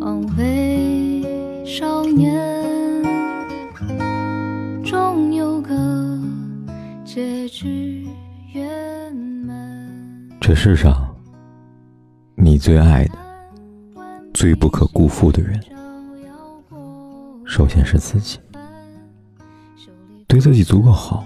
枉费少年，终有个结局圆满。这世上，你最爱的、最不可辜负的人，首先是自己。对自己足够好，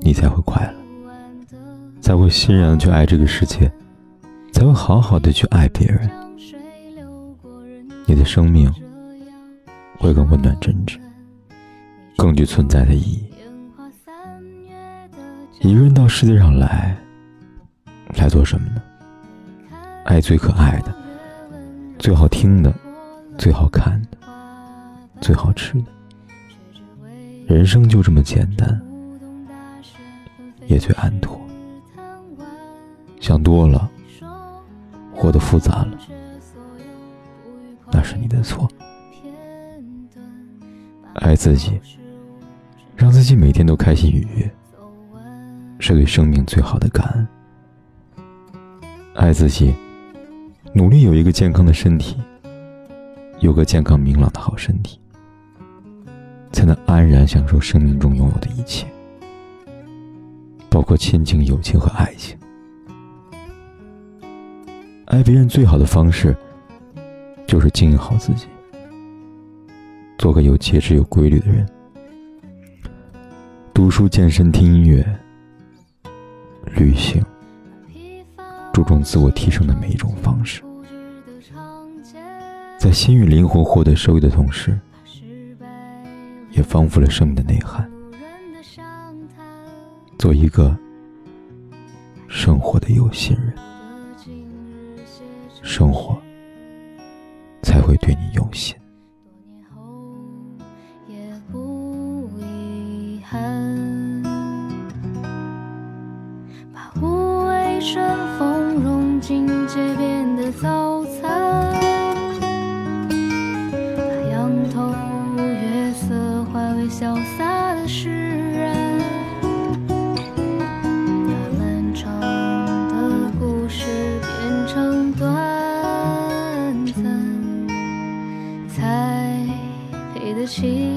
你才会快乐，才会欣然去爱这个世界，才会好好的去爱别人。你的生命会更温暖真挚，更具存在的意义。一个人到世界上来，来做什么呢？爱最可爱的，最好听的，最好看的，最好吃的。人生就这么简单，也最安妥。想多了，活得复杂了。那是你的错。爱自己，让自己每天都开心愉悦，是对生命最好的感恩。爱自己，努力有一个健康的身体，有个健康明朗的好身体，才能安然享受生命中拥有的一切，包括亲情、友情和爱情。爱别人最好的方式。就是经营好自己，做个有节制、有规律的人。读书、健身、听音乐、旅行，注重自我提升的每一种方式，在心与灵魂获得收益的同时，也丰富了生命的内涵。做一个生活的有心人，生活。才会对你用心也不遗憾。把无味顺风融进街边的早餐，起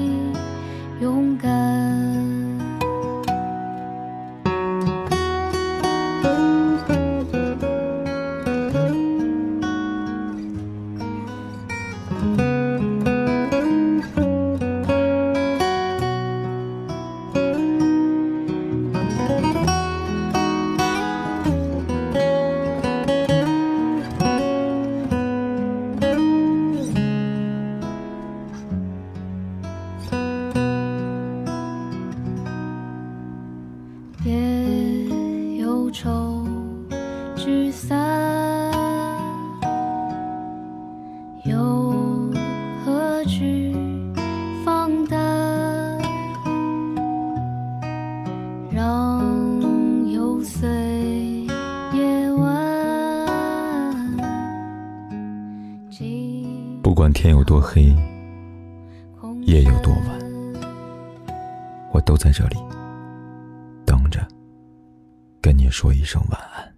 聚散，又何惧放胆？让游岁夜晚。不管天有多黑，夜有多晚，我都在这里等着。跟你说一声晚安。